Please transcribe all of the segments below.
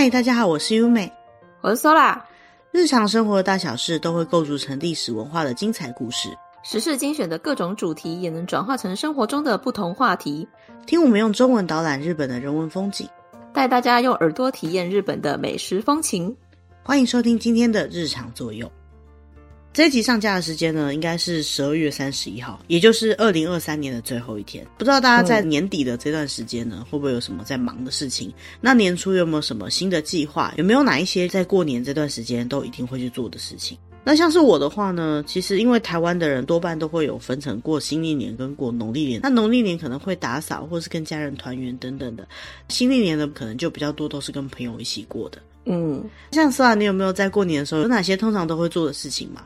嗨，大家好，我是优美，我是 Sola。日常生活的大小事都会构筑成历史文化的精彩故事，时事精选的各种主题也能转化成生活中的不同话题。听我们用中文导览日本的人文风景，带大家用耳朵体验日本的美食风情。欢迎收听今天的日常作用。这一集上架的时间呢，应该是十二月三十一号，也就是二零二三年的最后一天。不知道大家在年底的这段时间呢，嗯、会不会有什么在忙的事情？那年初有没有什么新的计划？有没有哪一些在过年这段时间都一定会去做的事情？那像是我的话呢，其实因为台湾的人多半都会有分成过新历年跟过农历年。那农历年可能会打扫或是跟家人团圆等等的，新历年呢可能就比较多都是跟朋友一起过的。嗯，像 Sola，你有没有在过年的时候有哪些通常都会做的事情吗？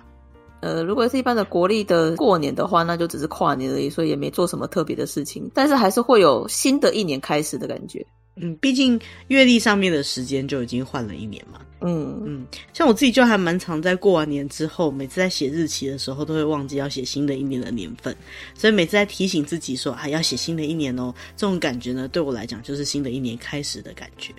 呃，如果是一般的国历的过年的话，那就只是跨年而已，所以也没做什么特别的事情。但是还是会有新的一年开始的感觉。嗯，毕竟月历上面的时间就已经换了一年嘛。嗯嗯，像我自己就还蛮常在过完年之后，每次在写日期的时候，都会忘记要写新的一年的年份，所以每次在提醒自己说啊，要写新的一年哦，这种感觉呢，对我来讲就是新的一年开始的感觉。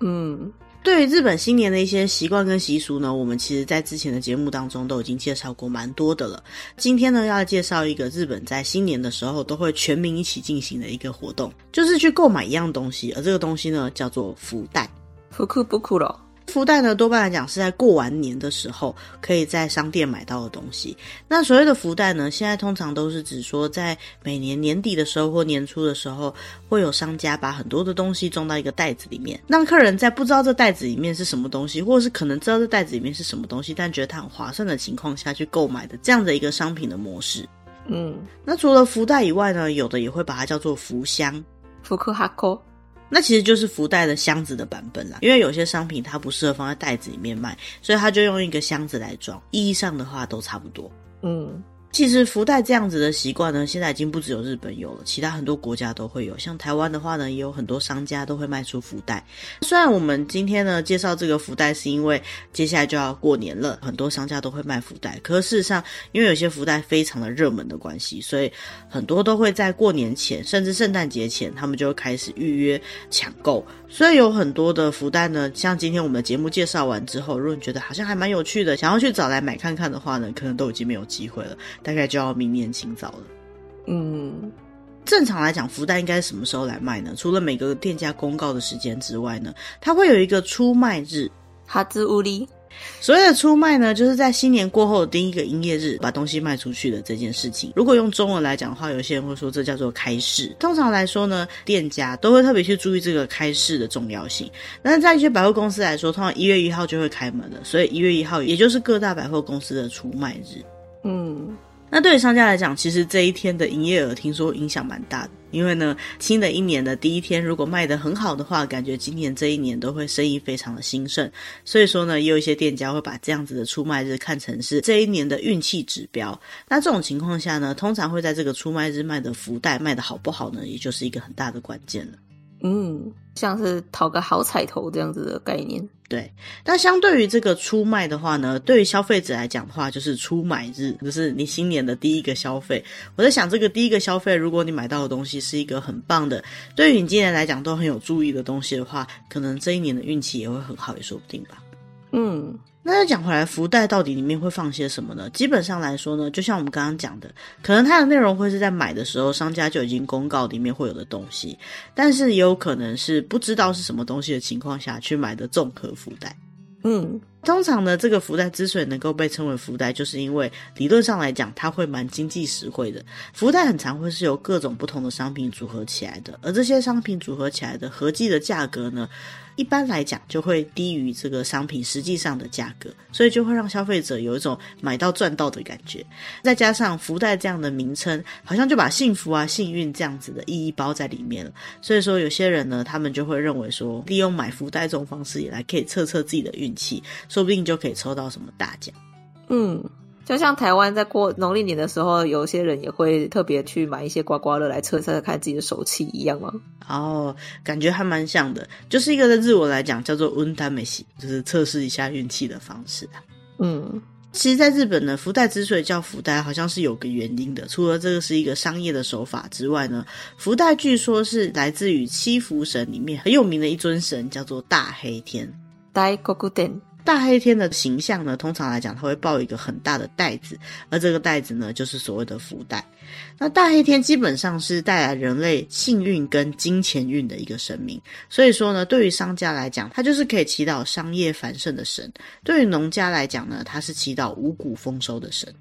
嗯。对于日本新年的一些习惯跟习俗呢，我们其实在之前的节目当中都已经介绍过蛮多的了。今天呢，要介绍一个日本在新年的时候都会全民一起进行的一个活动，就是去购买一样东西，而这个东西呢叫做福袋。福库不库了。福袋呢，多半来讲是在过完年的时候可以在商店买到的东西。那所谓的福袋呢，现在通常都是指说，在每年年底的时候或年初的时候，会有商家把很多的东西装到一个袋子里面，让客人在不知道这袋子里面是什么东西，或者是可能知道这袋子里面是什么东西，但觉得它很划算的情况下去购买的这样的一个商品的模式。嗯，那除了福袋以外呢，有的也会把它叫做福箱，福克哈扣。那其实就是福袋的箱子的版本啦，因为有些商品它不适合放在袋子里面卖，所以它就用一个箱子来装。意义上的话都差不多。嗯。其实福袋这样子的习惯呢，现在已经不只有日本有了，其他很多国家都会有。像台湾的话呢，也有很多商家都会卖出福袋。虽然我们今天呢介绍这个福袋，是因为接下来就要过年了，很多商家都会卖福袋。可是事实上，因为有些福袋非常的热门的关系，所以很多都会在过年前，甚至圣诞节前，他们就开始预约抢购。所以有很多的福袋呢，像今天我们的节目介绍完之后，如果你觉得好像还蛮有趣的，想要去找来买看看的话呢，可能都已经没有机会了。大概就要明年清早了。嗯，正常来讲，福袋应该什么时候来卖呢？除了每个店家公告的时间之外呢，它会有一个出卖日，哈兹乌里。所谓的出卖呢，就是在新年过后的第一个营业日把东西卖出去的这件事情。如果用中文来讲的话，有些人会说这叫做开市。通常来说呢，店家都会特别去注意这个开市的重要性。但是在一些百货公司来说，通常一月一号就会开门了，所以一月一号也就是各大百货公司的出卖日。嗯。那对于商家来讲，其实这一天的营业额听说影响蛮大的，因为呢，新的一年的第一天如果卖得很好的话，感觉今年这一年都会生意非常的兴盛。所以说呢，也有一些店家会把这样子的出卖日看成是这一年的运气指标。那这种情况下呢，通常会在这个出卖日卖的福袋卖得好不好呢，也就是一个很大的关键了。嗯，像是讨个好彩头这样子的概念。对，但相对于这个出卖的话呢，对于消费者来讲的话，就是出买日，就是你新年的第一个消费。我在想，这个第一个消费，如果你买到的东西是一个很棒的，对于你今年来讲都很有注意的东西的话，可能这一年的运气也会很好，也说不定吧。嗯。那再讲回来，福袋到底里面会放些什么呢？基本上来说呢，就像我们刚刚讲的，可能它的内容会是在买的时候商家就已经公告里面会有的东西，但是也有可能是不知道是什么东西的情况下去买的综合福袋。嗯，通常呢，这个福袋之所以能够被称为福袋，就是因为理论上来讲，它会蛮经济实惠的。福袋很常会是由各种不同的商品组合起来的，而这些商品组合起来的合计的价格呢，一般来讲就会低于这个商品实际上的价格，所以就会让消费者有一种买到赚到的感觉。再加上福袋这样的名称，好像就把幸福啊、幸运这样子的意义包在里面了。所以说，有些人呢，他们就会认为说，利用买福袋这种方式也来可以测测自己的运气，说不定就可以抽到什么大奖。嗯。就像台湾在过农历年的时候，有些人也会特别去买一些刮刮乐来测测看自己的手气一样吗？哦，感觉还蛮像的，就是一个在日文来讲叫做运试し，就是测试一下运气的方式啊。嗯，其实，在日本呢，福袋之所以叫福袋，好像是有个原因的。除了这个是一个商业的手法之外呢，福袋据说是来自于七福神里面很有名的一尊神，叫做大黑天。大黒天，大黑天的形象呢，通常来讲，他会抱一个很大的袋子，而这个袋子呢，就是所谓的福袋。那大黑天基本上是带来人类幸运跟金钱运的一个神明，所以说呢，对于商家来讲，他就是可以祈祷商业繁盛的神；对于农家来讲呢，他是祈祷五谷丰收的神。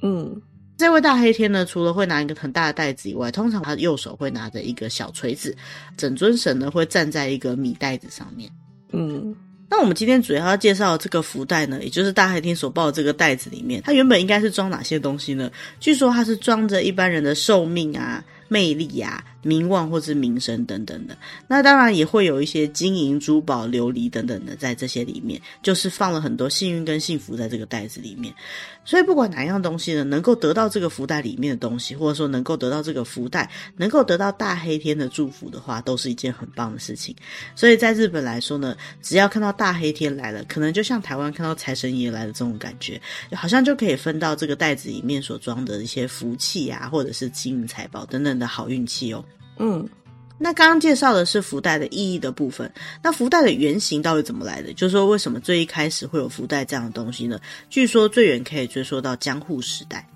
嗯，这位大黑天呢，除了会拿一个很大的袋子以外，通常他右手会拿着一个小锤子，整尊神呢会站在一个米袋子上面。嗯。那我们今天主要要介绍这个福袋呢，也就是大黑天所抱的这个袋子里面，它原本应该是装哪些东西呢？据说它是装着一般人的寿命啊、魅力啊。名望或是名声等等的，那当然也会有一些金银珠宝、琉璃等等的在这些里面，就是放了很多幸运跟幸福在这个袋子里面。所以不管哪样东西呢，能够得到这个福袋里面的东西，或者说能够得到这个福袋，能够得到大黑天的祝福的话，都是一件很棒的事情。所以在日本来说呢，只要看到大黑天来了，可能就像台湾看到财神爷来的这种感觉，好像就可以分到这个袋子里面所装的一些福气啊，或者是金银财宝等等的好运气哦。嗯，那刚刚介绍的是福袋的意义的部分。那福袋的原型到底怎么来的？就是说，为什么最一开始会有福袋这样的东西呢？据说最远可以追溯到江户时代。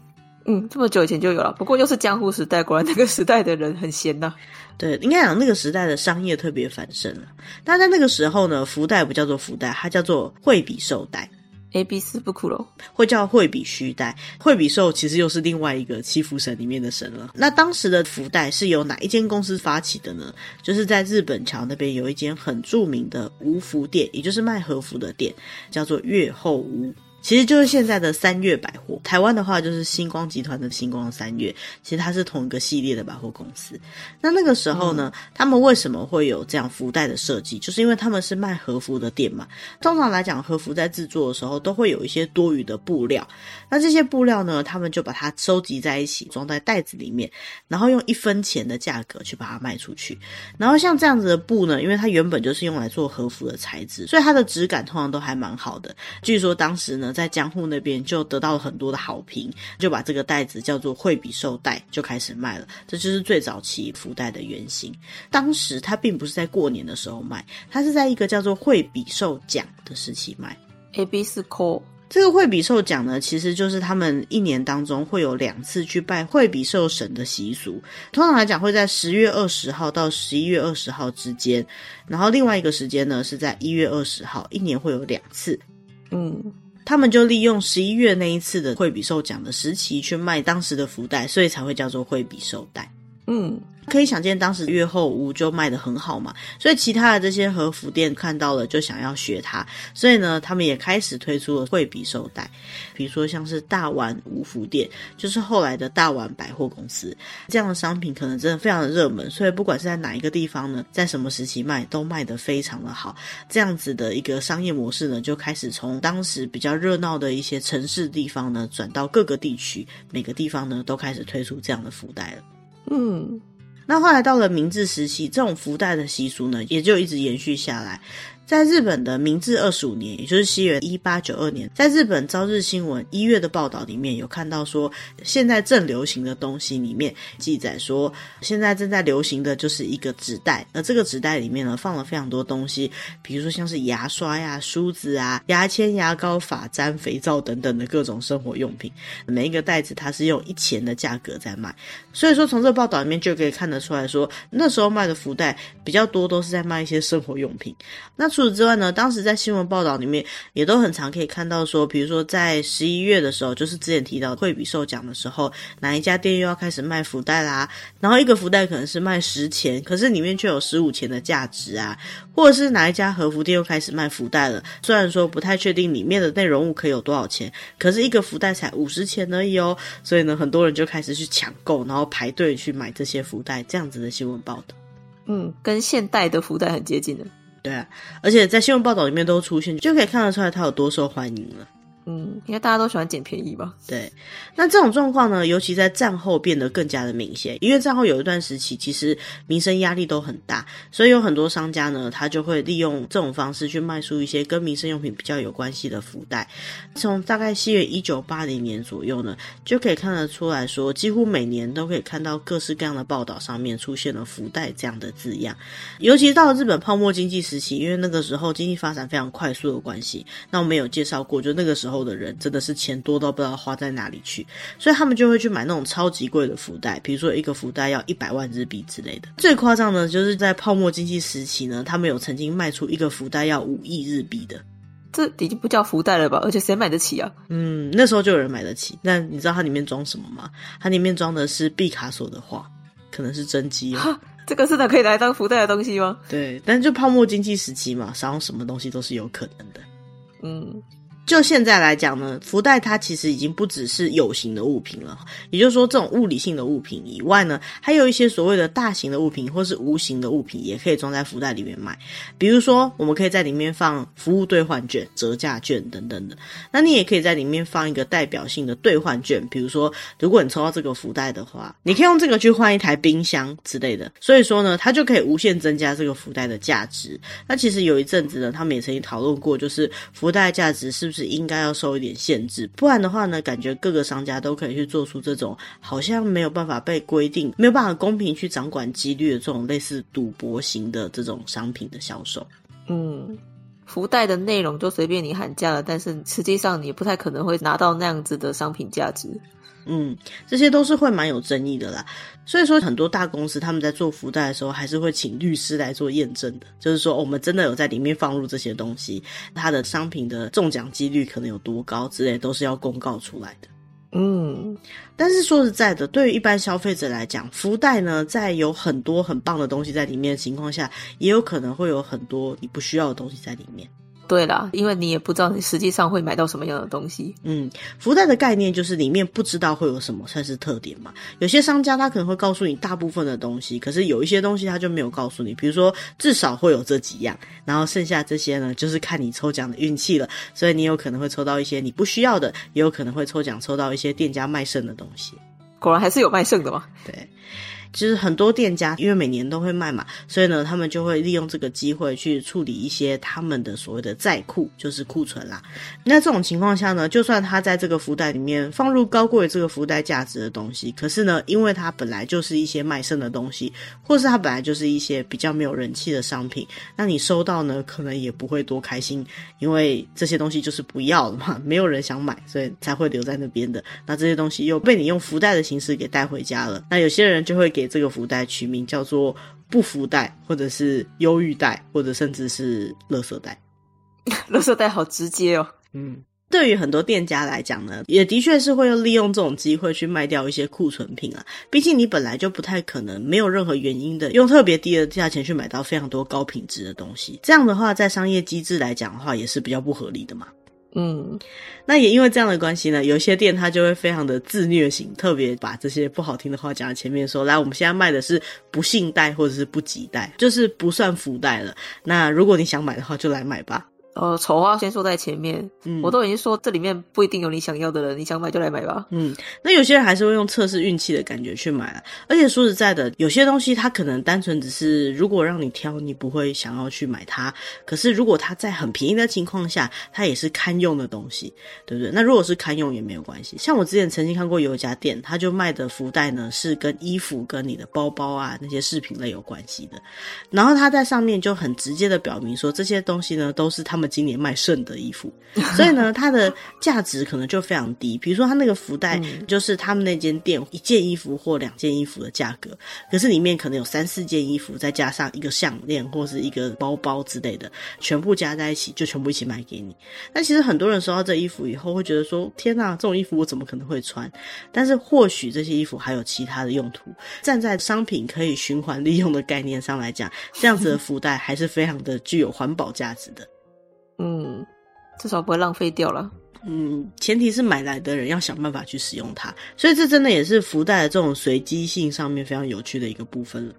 嗯，这么久以前就有了。不过又是江户时代，果然那个时代的人很闲呐、啊。对，应该讲那个时代的商业特别繁盛了。但在那个时候呢，福袋不叫做福袋，它叫做惠比寿袋。A B 四不骷髅，会叫惠比须袋，惠比寿其实又是另外一个七福神里面的神了。那当时的福袋是由哪一间公司发起的呢？就是在日本桥那边有一间很著名的无福店，也就是卖和服的店，叫做月后屋。其实就是现在的三月百货，台湾的话就是星光集团的星光三月，其实它是同一个系列的百货公司。那那个时候呢，嗯、他们为什么会有这样福袋的设计？就是因为他们是卖和服的店嘛。通常来讲，和服在制作的时候都会有一些多余的布料，那这些布料呢，他们就把它收集在一起，装在袋子里面，然后用一分钱的价格去把它卖出去。然后像这样子的布呢，因为它原本就是用来做和服的材质，所以它的质感通常都还蛮好的。据说当时呢，在江户那边就得到了很多的好评，就把这个袋子叫做惠比寿袋，就开始卖了。这就是最早期福袋的原型。当时它并不是在过年的时候卖，它是在一个叫做惠比寿奖的时期卖。A B 四 call 这个惠比寿奖呢，其实就是他们一年当中会有两次去拜惠比寿神的习俗。通常来讲会在十月二十号到十一月二十号之间，然后另外一个时间呢是在一月二十号，一年会有两次。嗯。他们就利用十一月那一次的惠比寿奖的时期去卖当时的福袋，所以才会叫做惠比寿袋。嗯。可以想见，当时越后屋就卖得很好嘛，所以其他的这些和服店看到了就想要学它，所以呢，他们也开始推出了惠比寿袋，比如说像是大丸五福店，就是后来的大丸百货公司，这样的商品可能真的非常的热门，所以不管是在哪一个地方呢，在什么时期卖都卖得非常的好，这样子的一个商业模式呢，就开始从当时比较热闹的一些城市地方呢，转到各个地区，每个地方呢都开始推出这样的福袋了，嗯。那后来到了明治时期，这种福袋的习俗呢，也就一直延续下来。在日本的明治二十五年，也就是西元一八九二年，在日本朝日新闻一月的报道里面有看到说，现在正流行的东西里面记载说，现在正在流行的就是一个纸袋，而这个纸袋里面呢放了非常多东西，比如说像是牙刷呀、梳子啊、牙签、牙膏、发簪、肥皂等等的各种生活用品。每一个袋子它是用一钱的价格在卖，所以说从这个报道里面就可以看得出来说，那时候卖的福袋比较多都是在卖一些生活用品。那除除此之外呢，当时在新闻报道里面也都很常可以看到说，比如说在十一月的时候，就是之前提到惠比寿奖的时候，哪一家店又要开始卖福袋啦，然后一个福袋可能是卖十钱，可是里面却有十五钱的价值啊，或者是哪一家和服店又开始卖福袋了，虽然说不太确定里面的内容物可以有多少钱，可是一个福袋才五十钱而已哦，所以呢，很多人就开始去抢购，然后排队去买这些福袋，这样子的新闻报道，嗯，跟现代的福袋很接近的。对啊，而且在新闻报道里面都出现，就可以看得出来他有多受欢迎了。嗯，因为大家都喜欢捡便宜吧？对，那这种状况呢，尤其在战后变得更加的明显，因为战后有一段时期，其实民生压力都很大，所以有很多商家呢，他就会利用这种方式去卖出一些跟民生用品比较有关系的福袋。从大概西元一九八零年左右呢，就可以看得出来说，几乎每年都可以看到各式各样的报道上面出现了“福袋”这样的字样。尤其到了日本泡沫经济时期，因为那个时候经济发展非常快速的关系，那我们有介绍过，就那个时候。后的人真的是钱多到不知道花在哪里去，所以他们就会去买那种超级贵的福袋，比如说一个福袋要一百万日币之类的。最夸张的，就是在泡沫经济时期呢，他们有曾经卖出一个福袋要五亿日币的，这已经不叫福袋了吧？而且谁买得起啊？嗯，那时候就有人买得起。那你知道它里面装什么吗？它里面装的是毕卡索的画，可能是真机哦。这个是的可以来当福袋的东西吗？对，但就泡沫经济时期嘛，想要什么东西都是有可能的。嗯。就现在来讲呢，福袋它其实已经不只是有形的物品了，也就是说，这种物理性的物品以外呢，还有一些所谓的大型的物品或是无形的物品，也可以装在福袋里面卖。比如说，我们可以在里面放服务兑换券、折价券等等的。那你也可以在里面放一个代表性的兑换券，比如说，如果你抽到这个福袋的话，你可以用这个去换一台冰箱之类的。所以说呢，它就可以无限增加这个福袋的价值。那其实有一阵子呢，他们也曾经讨论过，就是福袋价值是。是应该要受一点限制，不然的话呢，感觉各个商家都可以去做出这种好像没有办法被规定、没有办法公平去掌管几率的这种类似赌博型的这种商品的销售。嗯，福袋的内容就随便你喊价了，但是实际上你不太可能会拿到那样子的商品价值。嗯，这些都是会蛮有争议的啦。所以说，很多大公司他们在做福袋的时候，还是会请律师来做验证的。就是说，我们真的有在里面放入这些东西，它的商品的中奖几率可能有多高之类，都是要公告出来的。嗯，但是说实在的，对于一般消费者来讲，福袋呢，在有很多很棒的东西在里面的情况下，也有可能会有很多你不需要的东西在里面。对啦，因为你也不知道你实际上会买到什么样的东西。嗯，福袋的概念就是里面不知道会有什么算是特点嘛。有些商家他可能会告诉你大部分的东西，可是有一些东西他就没有告诉你，比如说至少会有这几样，然后剩下这些呢，就是看你抽奖的运气了。所以你有可能会抽到一些你不需要的，也有可能会抽奖抽到一些店家卖剩的东西。果然还是有卖剩的嘛？对。其实很多店家因为每年都会卖嘛，所以呢，他们就会利用这个机会去处理一些他们的所谓的在库，就是库存啦。那这种情况下呢，就算他在这个福袋里面放入高过于这个福袋价值的东西，可是呢，因为它本来就是一些卖剩的东西，或是它本来就是一些比较没有人气的商品，那你收到呢，可能也不会多开心，因为这些东西就是不要了嘛，没有人想买，所以才会留在那边的。那这些东西又被你用福袋的形式给带回家了，那有些人就会给。给这个福袋取名叫做“不福袋”或者是“忧郁袋”或者甚至是“垃圾袋 ”。垃圾袋好直接哦。嗯，对于很多店家来讲呢，也的确是会利用这种机会去卖掉一些库存品啊。毕竟你本来就不太可能没有任何原因的用特别低的价钱去买到非常多高品质的东西。这样的话，在商业机制来讲的话，也是比较不合理的嘛。嗯，那也因为这样的关系呢，有些店他就会非常的自虐型，特别把这些不好听的话讲在前面说，来，我们现在卖的是不信袋或者是不急袋，就是不算福袋了。那如果你想买的话，就来买吧。呃，丑话先说在前面，嗯，我都已经说这里面不一定有你想要的了，你想买就来买吧。嗯，那有些人还是会用测试运气的感觉去买了，而且说实在的，有些东西它可能单纯只是如果让你挑，你不会想要去买它。可是如果它在很便宜的情况下，它也是堪用的东西，对不对？那如果是堪用也没有关系。像我之前曾经看过有一家店，他就卖的福袋呢是跟衣服、跟你的包包啊那些饰品类有关系的，然后他在上面就很直接的表明说，这些东西呢都是他们今年卖剩的衣服，所以呢，它的价值可能就非常低。比如说，它那个福袋就是他们那间店一件衣服或两件衣服的价格，可是里面可能有三四件衣服，再加上一个项链或是一个包包之类的，全部加在一起就全部一起卖给你。那其实很多人收到这衣服以后会觉得说：“天哪，这种衣服我怎么可能会穿？”但是或许这些衣服还有其他的用途。站在商品可以循环利用的概念上来讲，这样子的福袋还是非常的具有环保价值的。嗯，至少不会浪费掉了。嗯，前提是买来的人要想办法去使用它，所以这真的也是福袋的这种随机性上面非常有趣的一个部分了。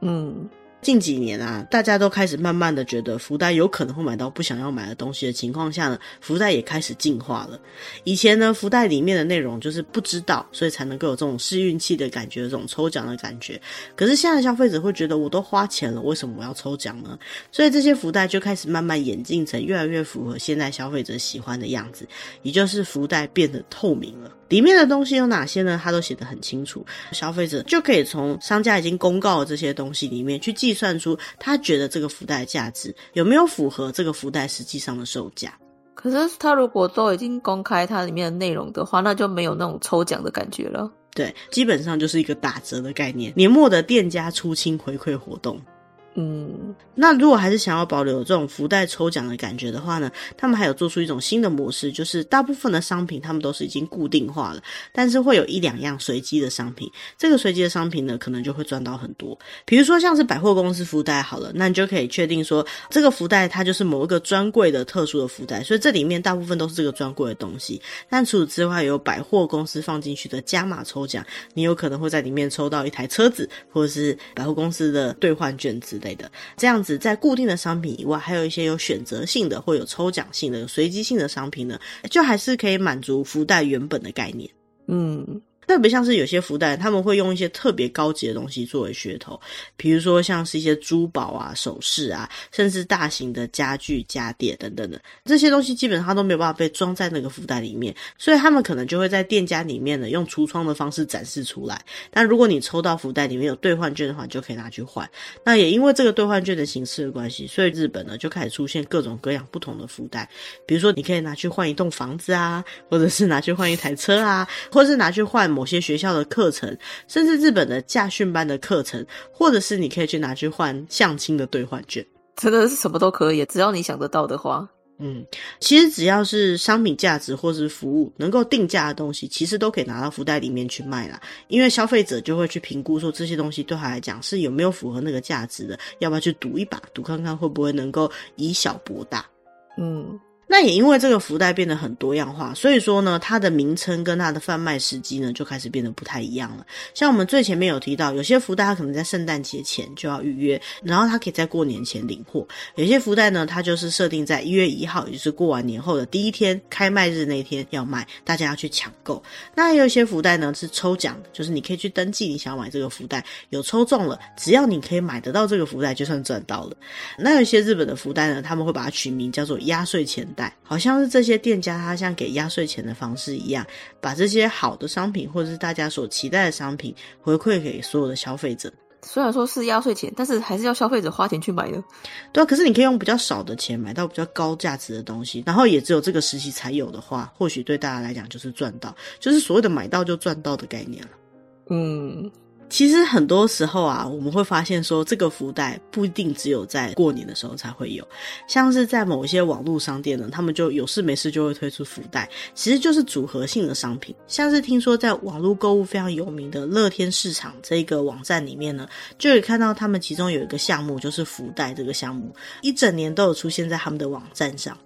嗯，近几年啊，大家都开始慢慢的觉得福袋有可能会买到不想要买的东西的情况下呢，福袋也开始进化了。以前呢，福袋里面的内容就是不知道，所以才能够有这种试运气的感觉，这种抽奖的感觉。可是现在消费者会觉得，我都花钱了，为什么我要抽奖呢？所以这些福袋就开始慢慢演进成越来越符合现在消费者喜欢的样子，也就是福袋变得透明了。里面的东西有哪些呢？它都写得很清楚，消费者就可以从商家已经公告的这些东西里面去计算出他觉得这个福袋的价值有没有符合这个福袋实际上的售价。可是他如果都已经公开它里面的内容的话，那就没有那种抽奖的感觉了。对，基本上就是一个打折的概念，年末的店家出清回馈活动。嗯，那如果还是想要保留这种福袋抽奖的感觉的话呢，他们还有做出一种新的模式，就是大部分的商品他们都是已经固定化了，但是会有一两样随机的商品，这个随机的商品呢，可能就会赚到很多。比如说像是百货公司福袋好了，那你就可以确定说这个福袋它就是某一个专柜的特殊的福袋，所以这里面大部分都是这个专柜的东西。但除此之外，有百货公司放进去的加码抽奖，你有可能会在里面抽到一台车子，或者是百货公司的兑换券之类的。这样子，在固定的商品以外，还有一些有选择性的或有抽奖性的、有随机性的商品呢，就还是可以满足福袋原本的概念。嗯。特别像是有些福袋，他们会用一些特别高级的东西作为噱头，比如说像是一些珠宝啊、首饰啊，甚至大型的家具、家电等等的这些东西，基本上都没有办法被装在那个福袋里面，所以他们可能就会在店家里面呢用橱窗的方式展示出来。但如果你抽到福袋里面有兑换券的话，你就可以拿去换。那也因为这个兑换券的形式的关系，所以日本呢就开始出现各种各样不同的福袋，比如说你可以拿去换一栋房子啊，或者是拿去换一台车啊，或者是拿去换。某些学校的课程，甚至日本的驾训班的课程，或者是你可以去拿去换相亲的兑换券，真的是什么都可以，只要你想得到的话。嗯，其实只要是商品价值或是服务能够定价的东西，其实都可以拿到福袋里面去卖啦。因为消费者就会去评估说，这些东西对他来讲是有没有符合那个价值的，要不要去赌一把，赌看看会不会能够以小博大。嗯。那也因为这个福袋变得很多样化，所以说呢，它的名称跟它的贩卖时机呢就开始变得不太一样了。像我们最前面有提到，有些福袋它可能在圣诞节前就要预约，然后它可以在过年前领货；有些福袋呢，它就是设定在一月一号，也就是过完年后的第一天开卖日那天要卖，大家要去抢购。那也有一些福袋呢是抽奖的，就是你可以去登记你想要买这个福袋，有抽中了，只要你可以买得到这个福袋，就算赚到了。那有一些日本的福袋呢，他们会把它取名叫做压岁钱袋。好像是这些店家，他像给压岁钱的方式一样，把这些好的商品或者是大家所期待的商品回馈给所有的消费者。虽然说是压岁钱，但是还是要消费者花钱去买的。对啊，可是你可以用比较少的钱买到比较高价值的东西，然后也只有这个时期才有的话，或许对大家来讲就是赚到，就是所谓的买到就赚到的概念了。嗯。其实很多时候啊，我们会发现说，这个福袋不一定只有在过年的时候才会有，像是在某一些网络商店呢，他们就有事没事就会推出福袋，其实就是组合性的商品。像是听说在网络购物非常有名的乐天市场这个网站里面呢，就可以看到他们其中有一个项目就是福袋这个项目，一整年都有出现在他们的网站上。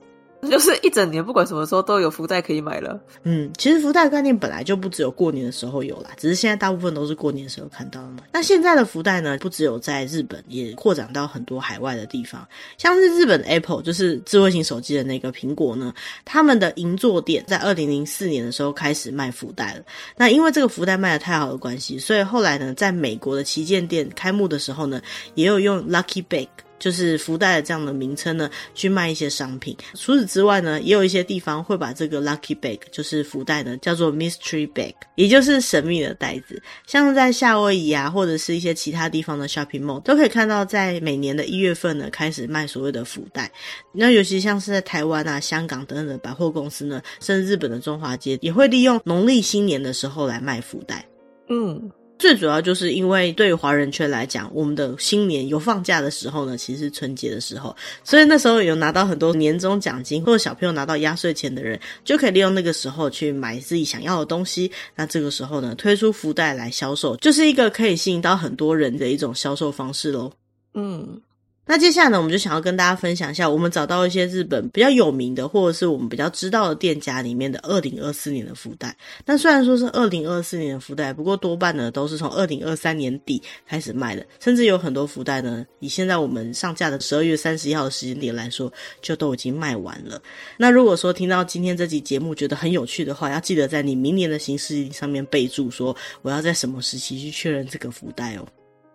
就是一整年，不管什么时候都有福袋可以买了。嗯，其实福袋概念本来就不只有过年的时候有啦，只是现在大部分都是过年的时候看到的嘛。那现在的福袋呢，不只有在日本，也扩展到很多海外的地方。像是日本 Apple，就是智慧型手机的那个苹果呢，他们的银座店在二零零四年的时候开始卖福袋了。那因为这个福袋卖得太好的关系，所以后来呢，在美国的旗舰店开幕的时候呢，也有用 Lucky Bag。就是福袋的这样的名称呢，去卖一些商品。除此之外呢，也有一些地方会把这个 lucky bag，就是福袋呢，叫做 mystery bag，也就是神秘的袋子。像在夏威夷啊，或者是一些其他地方的 shopping mall，都可以看到，在每年的一月份呢，开始卖所谓的福袋。那尤其像是在台湾啊、香港等等的百货公司呢，甚至日本的中华街，也会利用农历新年的时候来卖福袋。嗯。最主要就是因为对于华人圈来讲，我们的新年有放假的时候呢，其实是春节的时候，所以那时候有拿到很多年终奖金或者小朋友拿到压岁钱的人，就可以利用那个时候去买自己想要的东西。那这个时候呢，推出福袋来销售，就是一个可以吸引到很多人的一种销售方式喽。嗯。那接下来呢，我们就想要跟大家分享一下，我们找到一些日本比较有名的，或者是我们比较知道的店家里面的二零二四年的福袋。那虽然说是二零二四年的福袋，不过多半呢都是从二零二三年底开始卖的，甚至有很多福袋呢，以现在我们上架的十二月三十一号的时间点来说，就都已经卖完了。那如果说听到今天这集节目觉得很有趣的话，要记得在你明年的行事历上面备注说，我要在什么时期去确认这个福袋哦。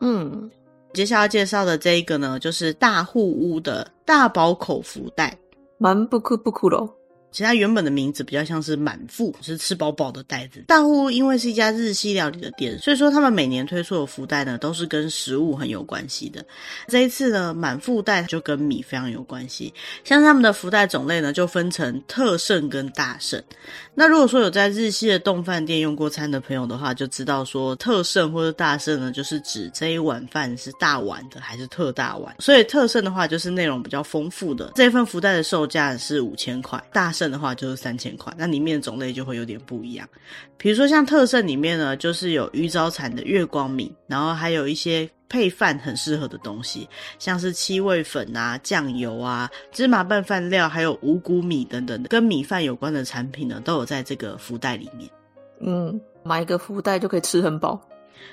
嗯。接下来介绍的这一个呢，就是大户屋的大宝口福袋，蛮不酷不酷喽。其他原本的名字比较像是满腹，是吃饱饱的袋子。大户因为是一家日系料理的店，所以说他们每年推出的福袋呢，都是跟食物很有关系的。这一次呢，满腹袋就跟米非常有关系。像他们的福袋种类呢，就分成特盛跟大盛。那如果说有在日系的丼饭店用过餐的朋友的话，就知道说特盛或者大盛呢，就是指这一碗饭是大碗的还是特大碗。所以特盛的话，就是内容比较丰富的。这份福袋的售价是五千块，大盛的话就是三千块，那里面的种类就会有点不一样。比如说像特盛里面呢，就是有鱼沼产的月光米，然后还有一些配饭很适合的东西，像是七味粉啊、酱油啊、芝麻拌饭料，还有五谷米等等，跟米饭有关的产品呢，都有在这个福袋里面。嗯，买一个福袋就可以吃很饱。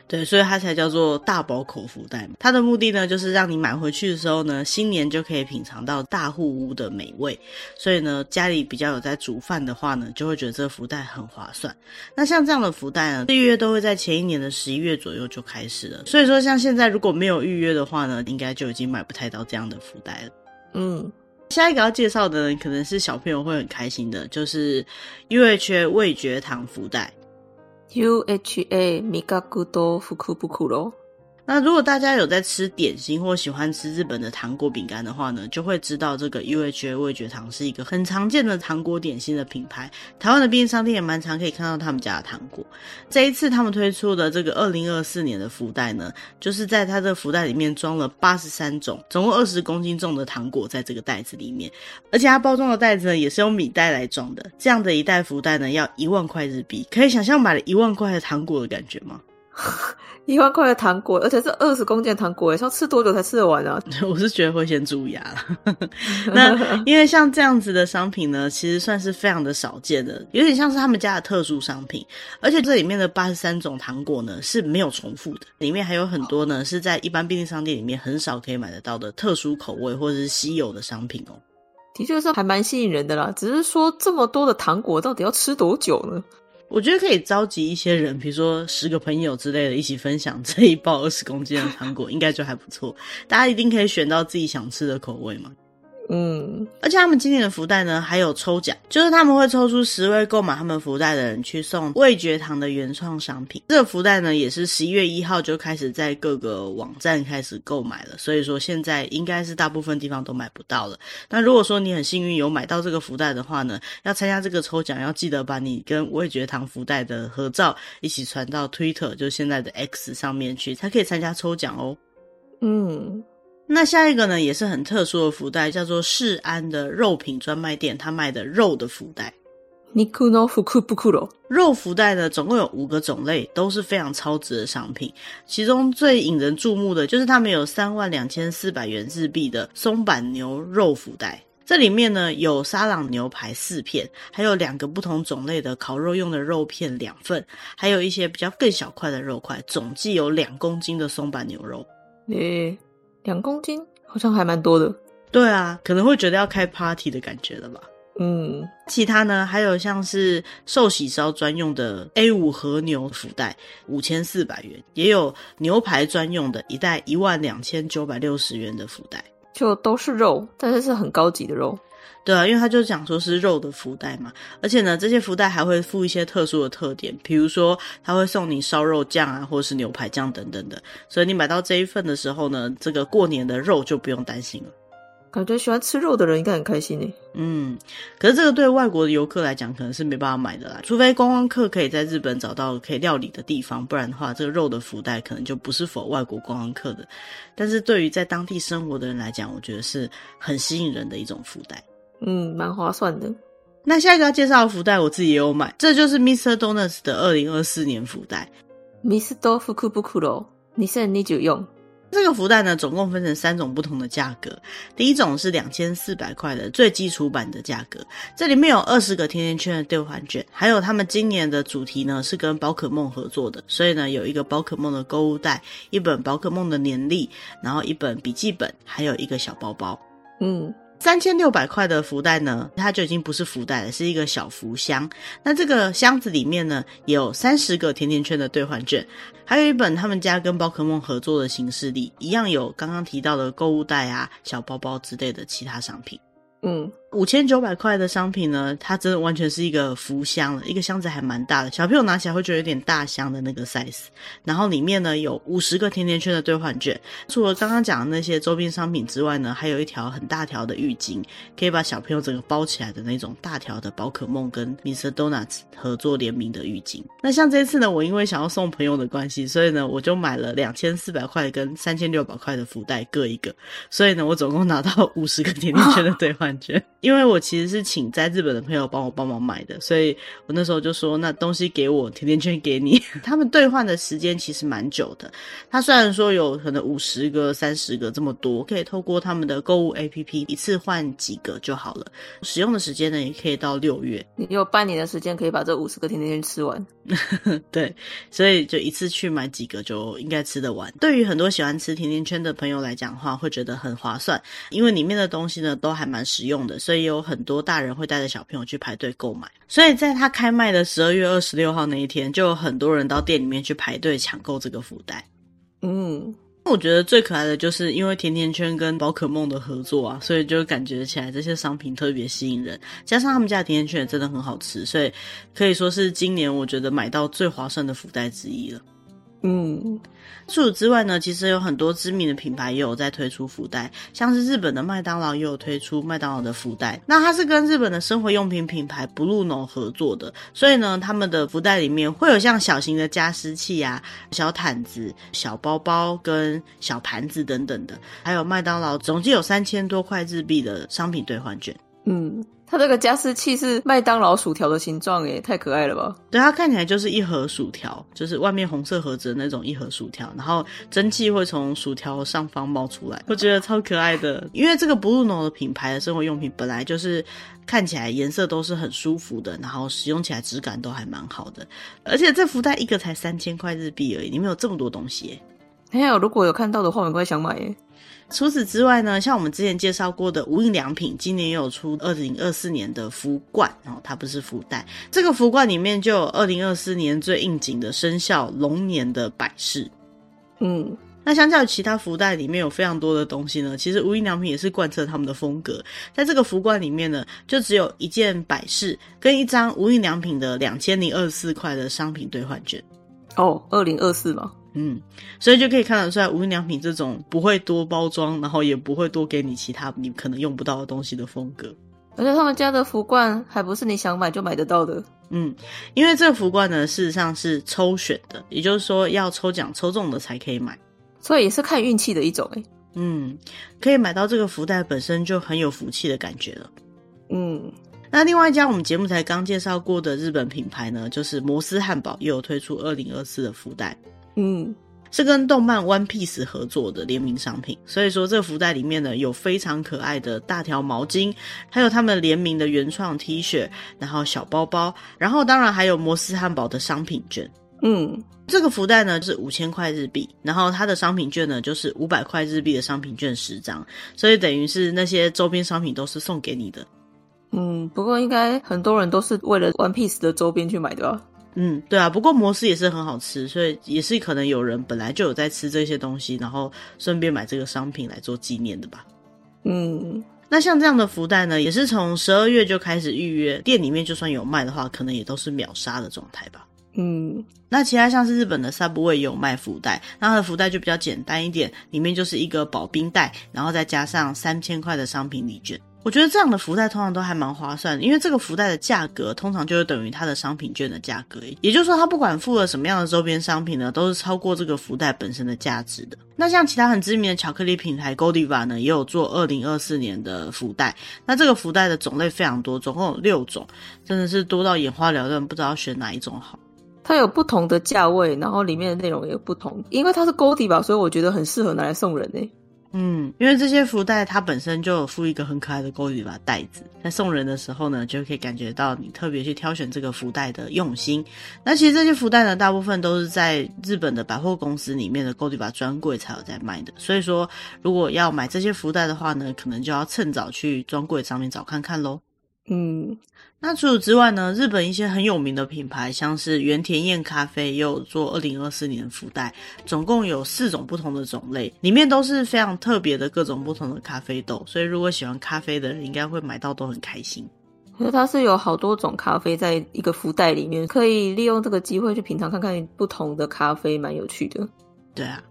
对，所以它才叫做大宝口福袋。它的目的呢，就是让你买回去的时候呢，新年就可以品尝到大户屋的美味。所以呢，家里比较有在煮饭的话呢，就会觉得这个福袋很划算。那像这样的福袋呢，预约都会在前一年的十一月左右就开始了。所以说，像现在如果没有预约的话呢，应该就已经买不太到这样的福袋了。嗯，下一个要介绍的呢，可能是小朋友会很开心的，就是 UHA 味觉糖福袋。UHA 味覚と福袋。那如果大家有在吃点心或喜欢吃日本的糖果饼干的话呢，就会知道这个 UHA 味觉糖是一个很常见的糖果点心的品牌。台湾的便利商店也蛮常可以看到他们家的糖果。这一次他们推出的这个二零二四年的福袋呢，就是在它的福袋里面装了八十三种，总共二十公斤重的糖果在这个袋子里面，而且它包装的袋子呢也是用米袋来装的。这样的一袋福袋呢要一万块日币，可以想象买了一万块的糖果的感觉吗？一万块的糖果，而且是二十公斤的糖果，要吃多久才吃得完啊？我是觉得会先蛀牙了。那因为像这样子的商品呢，其实算是非常的少见的，有点像是他们家的特殊商品。而且这里面的八十三种糖果呢是没有重复的，里面还有很多呢是在一般便利商店里面很少可以买得到的特殊口味或者是稀有的商品哦。的确是还蛮吸引人的啦，只是说这么多的糖果到底要吃多久呢？我觉得可以召集一些人，比如说十个朋友之类的，一起分享这一包二十公斤的糖果，应该就还不错。大家一定可以选到自己想吃的口味嘛。嗯，而且他们今年的福袋呢，还有抽奖，就是他们会抽出十位购买他们福袋的人去送味觉堂的原创商品。这个福袋呢，也是十一月一号就开始在各个网站开始购买了，所以说现在应该是大部分地方都买不到了。那如果说你很幸运有买到这个福袋的话呢，要参加这个抽奖，要记得把你跟味觉堂福袋的合照一起传到 Twitter，就现在的 X 上面去，才可以参加抽奖哦。嗯。那下一个呢，也是很特殊的福袋，叫做世安的肉品专卖店，他卖的肉的福袋。肉の福袋。肉福袋呢，总共有五个种类，都是非常超值的商品。其中最引人注目的就是他们有三万两千四百元日币的松板牛肉福袋，这里面呢有沙朗牛排四片，还有两个不同种类的烤肉用的肉片两份，还有一些比较更小块的肉块，总计有两公斤的松板牛肉。诶、欸。两公斤好像还蛮多的，对啊，可能会觉得要开 party 的感觉了吧？嗯，其他呢，还有像是寿喜烧专用的 A 五和牛福袋，五千四百元，也有牛排专用的一袋一万两千九百六十元的福袋，就都是肉，但是是很高级的肉。对啊，因为他就讲说是肉的福袋嘛，而且呢，这些福袋还会附一些特殊的特点，比如说他会送你烧肉酱啊，或者是牛排酱等等的，所以你买到这一份的时候呢，这个过年的肉就不用担心了。感觉喜欢吃肉的人应该很开心呢。嗯，可是这个对外国的游客来讲可能是没办法买的啦，除非观光客可以在日本找到可以料理的地方，不然的话，这个肉的福袋可能就不是 for 外国观光客的。但是对于在当地生活的人来讲，我觉得是很吸引人的一种福袋。嗯，蛮划算的。那下一个要介绍的福袋，我自己也有买，这就是 Mr. Donuts 的二零二四年福袋。Mr. 福库布库罗，你是你就用。这个福袋呢，总共分成三种不同的价格。第一种是两千四百块的最基础版的价格，这里面有二十个甜甜圈的兑换券，还有他们今年的主题呢是跟宝可梦合作的，所以呢有一个宝可梦的购物袋，一本宝可梦的年历，然后一本笔记本，还有一个小包包。嗯。三千六百块的福袋呢，它就已经不是福袋了，是一个小福箱。那这个箱子里面呢，有三十个甜甜圈的兑换券，还有一本他们家跟宝可梦合作的形式里，一样有刚刚提到的购物袋啊、小包包之类的其他商品。嗯。五千九百块的商品呢，它真的完全是一个福箱了，一个箱子还蛮大的，小朋友拿起来会觉得有点大箱的那个 size。然后里面呢有五十个甜甜圈的兑换券，除了刚刚讲的那些周边商品之外呢，还有一条很大条的浴巾，可以把小朋友整个包起来的那种大条的宝可梦跟 Mr. Donuts 合作联名的浴巾。那像这次呢，我因为想要送朋友的关系，所以呢我就买了两千四百块跟三千六百块的福袋各一个，所以呢我总共拿到五十个甜甜圈的兑换券。因为我其实是请在日本的朋友帮我帮忙买的，所以我那时候就说，那东西给我，甜甜圈给你。他们兑换的时间其实蛮久的，他虽然说有可能五十个、三十个这么多，可以透过他们的购物 APP 一次换几个就好了。使用的时间呢，也可以到六月。你有半年的时间可以把这五十个甜甜圈吃完。对，所以就一次去买几个就应该吃得完。对于很多喜欢吃甜甜圈的朋友来讲的话，会觉得很划算，因为里面的东西呢都还蛮实用的，所以。所以有很多大人会带着小朋友去排队购买，所以在他开卖的十二月二十六号那一天，就有很多人到店里面去排队抢购这个福袋。嗯，我觉得最可爱的就是因为甜甜圈跟宝可梦的合作啊，所以就感觉起来这些商品特别吸引人。加上他们家的甜甜圈也真的很好吃，所以可以说是今年我觉得买到最划算的福袋之一了。嗯，除此之外呢，其实有很多知名的品牌也有在推出福袋，像是日本的麦当劳也有推出麦当劳的福袋。那它是跟日本的生活用品品牌 BRUNO 合作的，所以呢，他们的福袋里面会有像小型的加湿器啊、小毯子、小包包跟小盘子等等的，还有麦当劳总计有三千多块日币的商品兑换券。嗯。它这个加湿器是麦当劳薯条的形状，耶，太可爱了吧？对，它看起来就是一盒薯条，就是外面红色盒子的那种一盒薯条，然后蒸汽会从薯条上方冒出来，我觉得超可爱的。因为这个 BRUNO 的品牌的生活用品本来就是看起来颜色都是很舒服的，然后使用起来质感都还蛮好的，而且这福袋一个才三千块日币而已，里面有这么多东西，哎呀，如果有看到的话，我应该想买耶。除此之外呢，像我们之前介绍过的无印良品，今年也有出二零二四年的福罐，然后它不是福袋。这个福罐里面就有二零二四年最应景的生肖龙年的摆饰。嗯，那相较于其他福袋里面有非常多的东西呢，其实无印良品也是贯彻他们的风格。在这个福罐里面呢，就只有一件摆饰跟一张无印良品的两千零二十四块的商品兑换券。哦，二零二四吗？嗯，所以就可以看得出来，无印良品这种不会多包装，然后也不会多给你其他你可能用不到的东西的风格。而且他们家的福罐还不是你想买就买得到的。嗯，因为这个福罐呢，事实上是抽选的，也就是说要抽奖抽中的才可以买，所以也是看运气的一种诶。嗯，可以买到这个福袋本身就很有福气的感觉了。嗯，那另外一家我们节目才刚介绍过的日本品牌呢，就是摩斯汉堡，也有推出二零二四的福袋。嗯，是跟动漫 One Piece 合作的联名商品，所以说这个福袋里面呢，有非常可爱的大条毛巾，还有他们联名的原创 T 恤，然后小包包，然后当然还有摩斯汉堡的商品券。嗯，这个福袋呢是五千块日币，然后它的商品券呢就是五百块日币的商品券十张，所以等于是那些周边商品都是送给你的。嗯，不过应该很多人都是为了 One Piece 的周边去买的吧？嗯，对啊，不过摩斯也是很好吃，所以也是可能有人本来就有在吃这些东西，然后顺便买这个商品来做纪念的吧。嗯，那像这样的福袋呢，也是从十二月就开始预约，店里面就算有卖的话，可能也都是秒杀的状态吧。嗯，那其他像是日本的 Subway 也有卖福袋，那它的福袋就比较简单一点，里面就是一个保冰袋，然后再加上三千块的商品礼券。我觉得这样的福袋通常都还蛮划算的，因为这个福袋的价格通常就是等于它的商品券的价格，也就是说，它不管附了什么样的周边商品呢，都是超过这个福袋本身的价值的。那像其他很知名的巧克力品牌 Goldiva 呢，也有做二零二四年的福袋。那这个福袋的种类非常多，总共有六种，真的是多到眼花缭乱，不知道选哪一种好。它有不同的价位，然后里面的内容也有不同。因为它是 Goodie 吧，所以我觉得很适合拿来送人诶。嗯，因为这些福袋它本身就有附一个很可爱的 Godiva 袋子，在送人的时候呢，就可以感觉到你特别去挑选这个福袋的用心。那其实这些福袋呢，大部分都是在日本的百货公司里面的 Godiva 专柜才有在卖的。所以说，如果要买这些福袋的话呢，可能就要趁早去专柜上面找看看喽。嗯。那除此之外呢，日本一些很有名的品牌，像是原田彦咖啡，也有做二零二四年的福袋，总共有四种不同的种类，里面都是非常特别的各种不同的咖啡豆，所以如果喜欢咖啡的人，应该会买到都很开心。因为它是有好多种咖啡在一个福袋里面，可以利用这个机会去品尝看看不同的咖啡，蛮有趣的。对啊。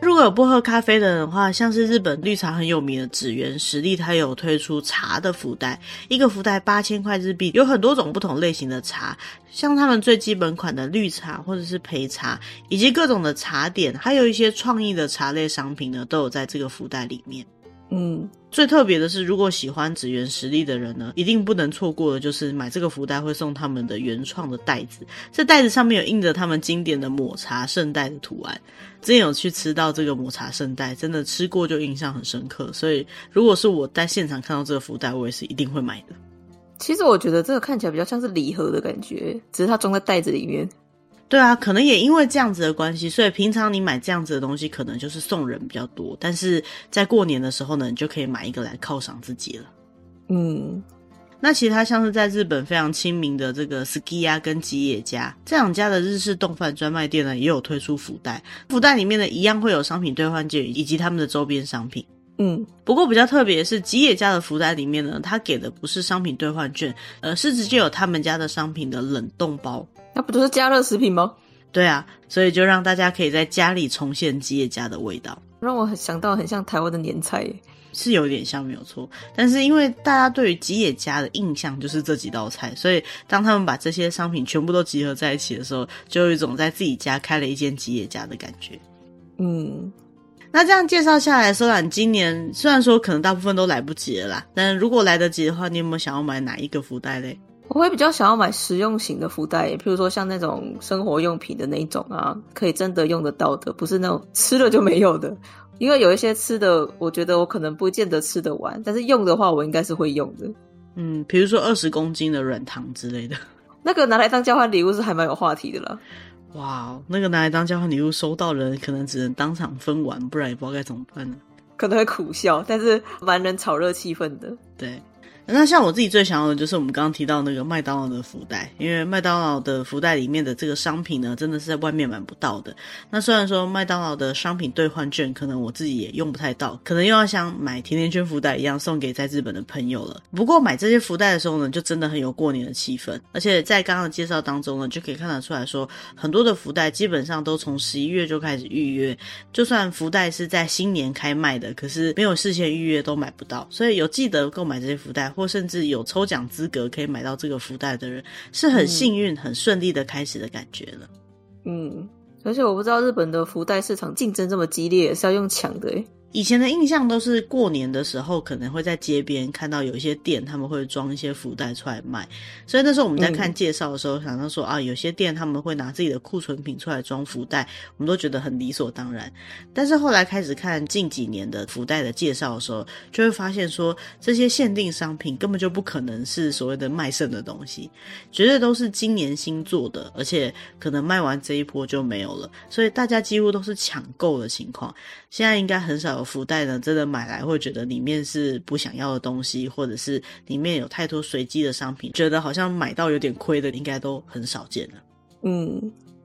如果有不喝咖啡的人的话，像是日本绿茶很有名的紫园实力，它有推出茶的福袋，一个福袋八千块日币，有很多种不同类型的茶，像他们最基本款的绿茶或者是焙茶，以及各种的茶点，还有一些创意的茶类商品呢，都有在这个福袋里面。嗯，最特别的是，如果喜欢祇园实力的人呢，一定不能错过的就是买这个福袋会送他们的原创的袋子。这袋子上面有印着他们经典的抹茶圣代的图案。之前有去吃到这个抹茶圣代，真的吃过就印象很深刻。所以，如果是我在现场看到这个福袋，我也是一定会买的。其实我觉得这个看起来比较像是礼盒的感觉，只是它装在袋子里面。对啊，可能也因为这样子的关系，所以平常你买这样子的东西，可能就是送人比较多。但是在过年的时候呢，你就可以买一个来犒赏自己了。嗯，那其他像是在日本非常亲民的这个 Sukiya 跟吉野家这两家的日式动饭专卖店呢，也有推出福袋。福袋里面呢，一样会有商品兑换券以及他们的周边商品。嗯，不过比较特别的是吉野家的福袋里面呢，它给的不是商品兑换券，而是直接有他们家的商品的冷冻包。那不都是加热食品吗？对啊，所以就让大家可以在家里重现吉野家的味道，让我想到很像台湾的年菜，是有点像没有错。但是因为大家对于吉野家的印象就是这几道菜，所以当他们把这些商品全部都集合在一起的时候，就有一种在自己家开了一间吉野家的感觉。嗯，那这样介绍下来，收览今年虽然说可能大部分都来不及了啦，但如果来得及的话，你有没有想要买哪一个福袋嘞？我会比较想要买实用型的福袋，譬如说像那种生活用品的那一种啊，可以真的用得到的，不是那种吃了就没有的。因为有一些吃的，我觉得我可能不见得吃得完，但是用的话，我应该是会用的。嗯，比如说二十公斤的软糖之类的，那个拿来当交换礼物是还蛮有话题的啦。哇，那个拿来当交换礼物，收到人可能只能当场分完，不然也不知道该怎么办呢。可能会苦笑，但是蛮能炒热气氛的。对。那像我自己最想要的就是我们刚刚提到那个麦当劳的福袋，因为麦当劳的福袋里面的这个商品呢，真的是在外面买不到的。那虽然说麦当劳的商品兑换券可能我自己也用不太到，可能又要像买甜甜圈福袋一样送给在日本的朋友了。不过买这些福袋的时候呢，就真的很有过年的气氛。而且在刚刚的介绍当中呢，就可以看得出来说，很多的福袋基本上都从十一月就开始预约，就算福袋是在新年开卖的，可是没有事先预约都买不到。所以有记得购买这些福袋。或甚至有抽奖资格可以买到这个福袋的人，是很幸运、嗯、很顺利的开始的感觉了。嗯，而且我不知道日本的福袋市场竞争这么激烈，是要用抢的诶。以前的印象都是过年的时候，可能会在街边看到有一些店，他们会装一些福袋出来卖。所以那时候我们在看介绍的时候，想到说啊，有些店他们会拿自己的库存品出来装福袋，我们都觉得很理所当然。但是后来开始看近几年的福袋的介绍的时候，就会发现说，这些限定商品根本就不可能是所谓的卖剩的东西，绝对都是今年新做的，而且可能卖完这一波就没有了。所以大家几乎都是抢购的情况。现在应该很少有福袋呢，真的买来会觉得里面是不想要的东西，或者是里面有太多随机的商品，觉得好像买到有点亏的，应该都很少见了。嗯，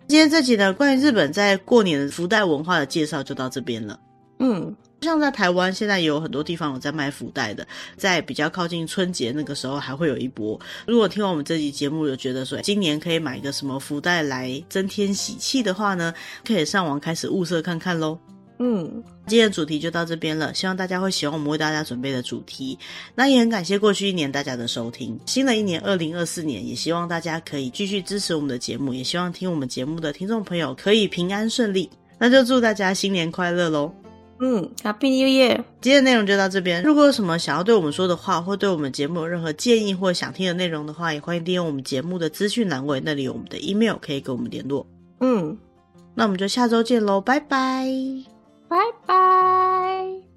今天这集呢，关于日本在过年的福袋文化的介绍就到这边了。嗯，像在台湾，现在也有很多地方有在卖福袋的，在比较靠近春节那个时候还会有一波。如果听完我们这集节目有觉得说今年可以买一个什么福袋来增添喜气的话呢，可以上网开始物色看看喽。嗯，今天的主题就到这边了，希望大家会喜欢我们为大家准备的主题。那也很感谢过去一年大家的收听，新的一年二零二四年，也希望大家可以继续支持我们的节目，也希望听我们节目的听众朋友可以平安顺利。那就祝大家新年快乐喽！嗯，Happy New Year！今天的内容就到这边。如果有什么想要对我们说的话，或对我们节目有任何建议或想听的内容的话，也欢迎利用我们节目的资讯栏位，那里有我们的 email 可以跟我们联络。嗯，那我们就下周见喽，拜拜，拜拜。